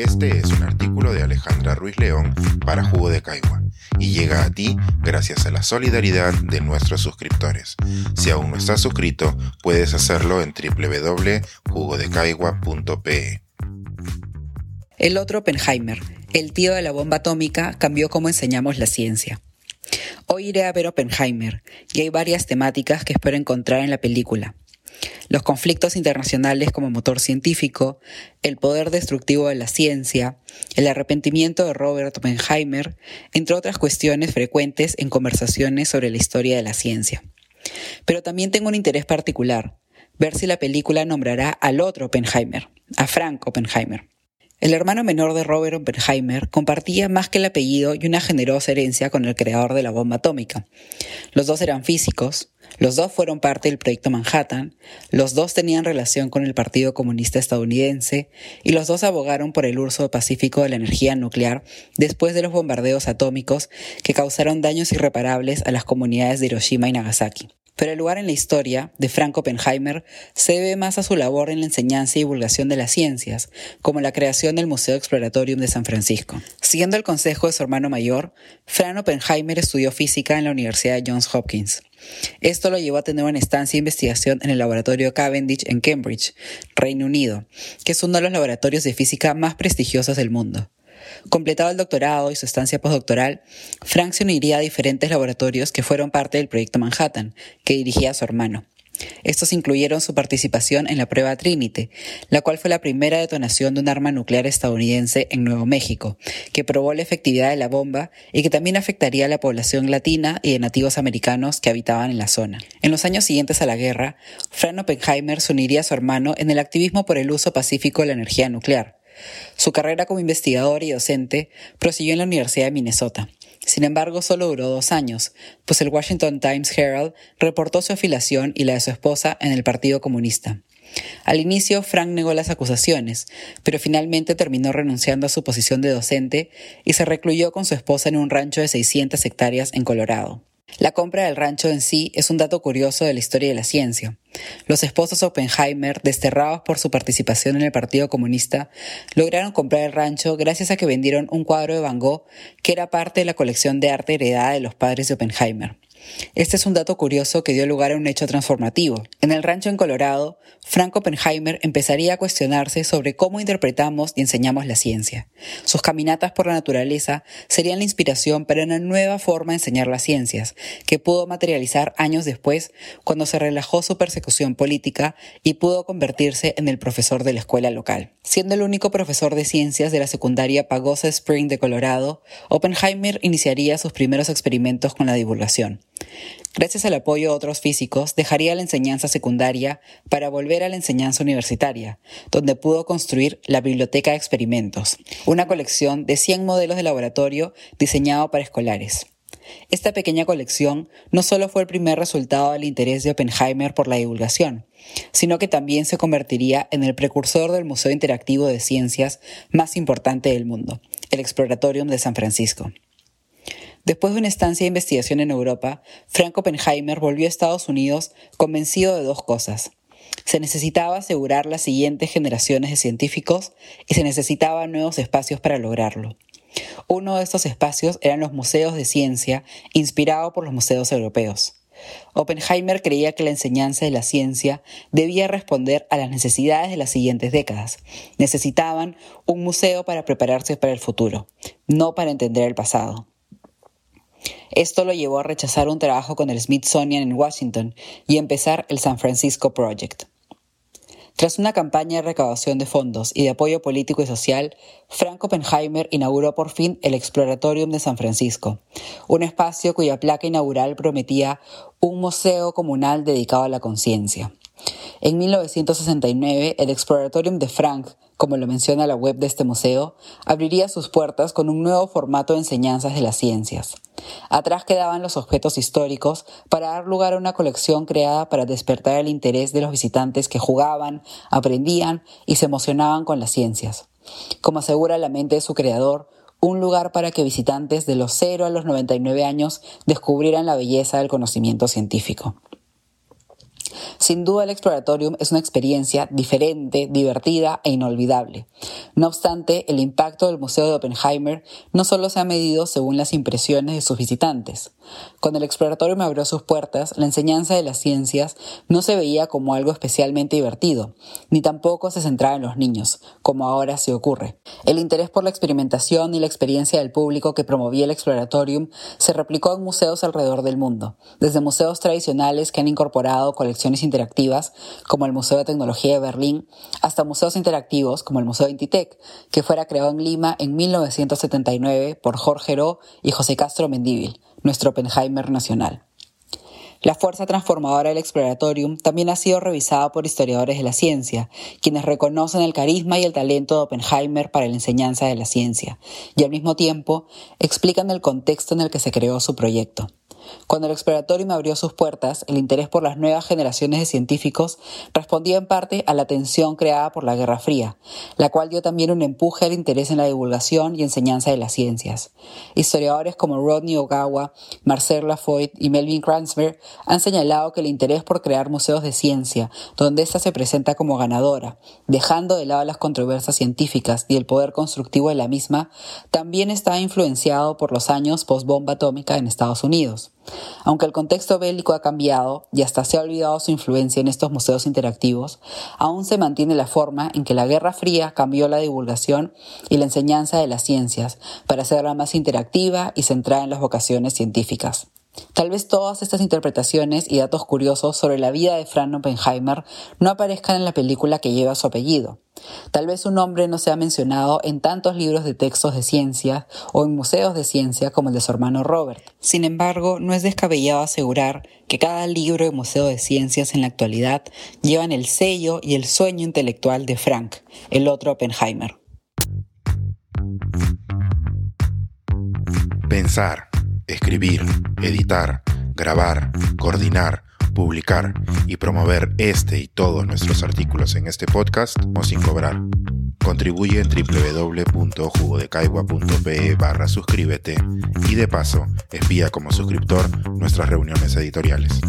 Este es un artículo de Alejandra Ruiz León para Jugo de Caigua y llega a ti gracias a la solidaridad de nuestros suscriptores. Si aún no estás suscrito, puedes hacerlo en www.jugodecaigua.pe. El otro Oppenheimer, el tío de la bomba atómica, cambió cómo enseñamos la ciencia. Hoy iré a ver Oppenheimer y hay varias temáticas que espero encontrar en la película los conflictos internacionales como motor científico, el poder destructivo de la ciencia, el arrepentimiento de Robert Oppenheimer, entre otras cuestiones frecuentes en conversaciones sobre la historia de la ciencia. Pero también tengo un interés particular, ver si la película nombrará al otro Oppenheimer, a Frank Oppenheimer. El hermano menor de Robert Oppenheimer compartía más que el apellido y una generosa herencia con el creador de la bomba atómica. Los dos eran físicos, los dos fueron parte del proyecto Manhattan, los dos tenían relación con el Partido Comunista estadounidense y los dos abogaron por el uso pacífico de la energía nuclear después de los bombardeos atómicos que causaron daños irreparables a las comunidades de Hiroshima y Nagasaki pero el lugar en la historia de Frank Oppenheimer se debe más a su labor en la enseñanza y divulgación de las ciencias, como la creación del Museo Exploratorium de San Francisco. Siguiendo el consejo de su hermano mayor, Frank Oppenheimer estudió física en la Universidad de Johns Hopkins. Esto lo llevó a tener una estancia de investigación en el laboratorio Cavendish en Cambridge, Reino Unido, que es uno de los laboratorios de física más prestigiosos del mundo. Completado el doctorado y su estancia postdoctoral, Frank se uniría a diferentes laboratorios que fueron parte del proyecto Manhattan, que dirigía su hermano. Estos incluyeron su participación en la prueba Trinity, la cual fue la primera detonación de un arma nuclear estadounidense en Nuevo México, que probó la efectividad de la bomba y que también afectaría a la población latina y de nativos americanos que habitaban en la zona. En los años siguientes a la guerra, Frank Oppenheimer se uniría a su hermano en el activismo por el uso pacífico de la energía nuclear. Su carrera como investigador y docente prosiguió en la Universidad de Minnesota. Sin embargo, solo duró dos años, pues el Washington Times Herald reportó su afiliación y la de su esposa en el Partido Comunista. Al inicio, Frank negó las acusaciones, pero finalmente terminó renunciando a su posición de docente y se recluyó con su esposa en un rancho de 600 hectáreas en Colorado. La compra del rancho en sí es un dato curioso de la historia de la ciencia. Los esposos Oppenheimer, desterrados por su participación en el Partido Comunista, lograron comprar el rancho gracias a que vendieron un cuadro de Van Gogh que era parte de la colección de arte heredada de los padres de Oppenheimer. Este es un dato curioso que dio lugar a un hecho transformativo. En el rancho en Colorado, Frank Oppenheimer empezaría a cuestionarse sobre cómo interpretamos y enseñamos la ciencia. Sus caminatas por la naturaleza serían la inspiración para una nueva forma de enseñar las ciencias, que pudo materializar años después cuando se relajó su persecución política y pudo convertirse en el profesor de la escuela local. Siendo el único profesor de ciencias de la secundaria Pagosa Spring de Colorado, Oppenheimer iniciaría sus primeros experimentos con la divulgación. Gracias al apoyo de otros físicos, dejaría la enseñanza secundaria para volver a la enseñanza universitaria, donde pudo construir la Biblioteca de Experimentos, una colección de 100 modelos de laboratorio diseñado para escolares. Esta pequeña colección no solo fue el primer resultado del interés de Oppenheimer por la divulgación, sino que también se convertiría en el precursor del Museo Interactivo de Ciencias más importante del mundo, el Exploratorium de San Francisco. Después de una estancia de investigación en Europa, Frank Oppenheimer volvió a Estados Unidos convencido de dos cosas. Se necesitaba asegurar las siguientes generaciones de científicos y se necesitaban nuevos espacios para lograrlo. Uno de estos espacios eran los museos de ciencia, inspirado por los museos europeos. Oppenheimer creía que la enseñanza de la ciencia debía responder a las necesidades de las siguientes décadas. Necesitaban un museo para prepararse para el futuro, no para entender el pasado. Esto lo llevó a rechazar un trabajo con el Smithsonian en Washington y empezar el San Francisco Project. Tras una campaña de recaudación de fondos y de apoyo político y social, Frank Oppenheimer inauguró por fin el Exploratorium de San Francisco, un espacio cuya placa inaugural prometía un museo comunal dedicado a la conciencia. En 1969, el Exploratorium de Frank, como lo menciona la web de este museo, abriría sus puertas con un nuevo formato de enseñanzas de las ciencias. Atrás quedaban los objetos históricos para dar lugar a una colección creada para despertar el interés de los visitantes que jugaban, aprendían y se emocionaban con las ciencias. Como asegura la mente de su creador, un lugar para que visitantes de los 0 a los 99 años descubrieran la belleza del conocimiento científico. Sin duda el Exploratorium es una experiencia diferente, divertida e inolvidable. No obstante, el impacto del Museo de Oppenheimer no solo se ha medido según las impresiones de sus visitantes. Cuando el Exploratorium abrió sus puertas, la enseñanza de las ciencias no se veía como algo especialmente divertido, ni tampoco se centraba en los niños, como ahora se ocurre. El interés por la experimentación y la experiencia del público que promovía el Exploratorium se replicó en museos alrededor del mundo, desde museos tradicionales que han incorporado colecciones como el Museo de Tecnología de Berlín, hasta museos interactivos, como el Museo de Intitec, que fuera creado en Lima en 1979 por Jorge Heró y José Castro Mendíbil, nuestro Oppenheimer nacional. La fuerza transformadora del Exploratorium también ha sido revisada por historiadores de la ciencia, quienes reconocen el carisma y el talento de Oppenheimer para la enseñanza de la ciencia, y al mismo tiempo explican el contexto en el que se creó su proyecto. Cuando el Exploratorium abrió sus puertas, el interés por las nuevas generaciones de científicos respondía en parte a la tensión creada por la Guerra Fría, la cual dio también un empuje al interés en la divulgación y enseñanza de las ciencias. Historiadores como Rodney Ogawa, Marcel Lafoy y Melvin Kranzberg han señalado que el interés por crear museos de ciencia, donde ésta se presenta como ganadora, dejando de lado las controversias científicas y el poder constructivo de la misma, también está influenciado por los años post-bomba atómica en Estados Unidos. Aunque el contexto bélico ha cambiado y hasta se ha olvidado su influencia en estos museos interactivos, aún se mantiene la forma en que la Guerra Fría cambió la divulgación y la enseñanza de las ciencias para hacerla más interactiva y centrada en las vocaciones científicas. Tal vez todas estas interpretaciones y datos curiosos sobre la vida de Frank Oppenheimer no aparezcan en la película que lleva su apellido. Tal vez su nombre no sea mencionado en tantos libros de textos de ciencia o en museos de ciencia como el de su hermano Robert. Sin embargo, no es descabellado asegurar que cada libro de museo de ciencias en la actualidad llevan el sello y el sueño intelectual de Frank, el otro Oppenheimer. Pensar escribir, editar, grabar, coordinar, publicar y promover este y todos nuestros artículos en este podcast o sin cobrar. Contribuye en www.jugodecaigua.pe barra suscríbete y de paso espía como suscriptor nuestras reuniones editoriales.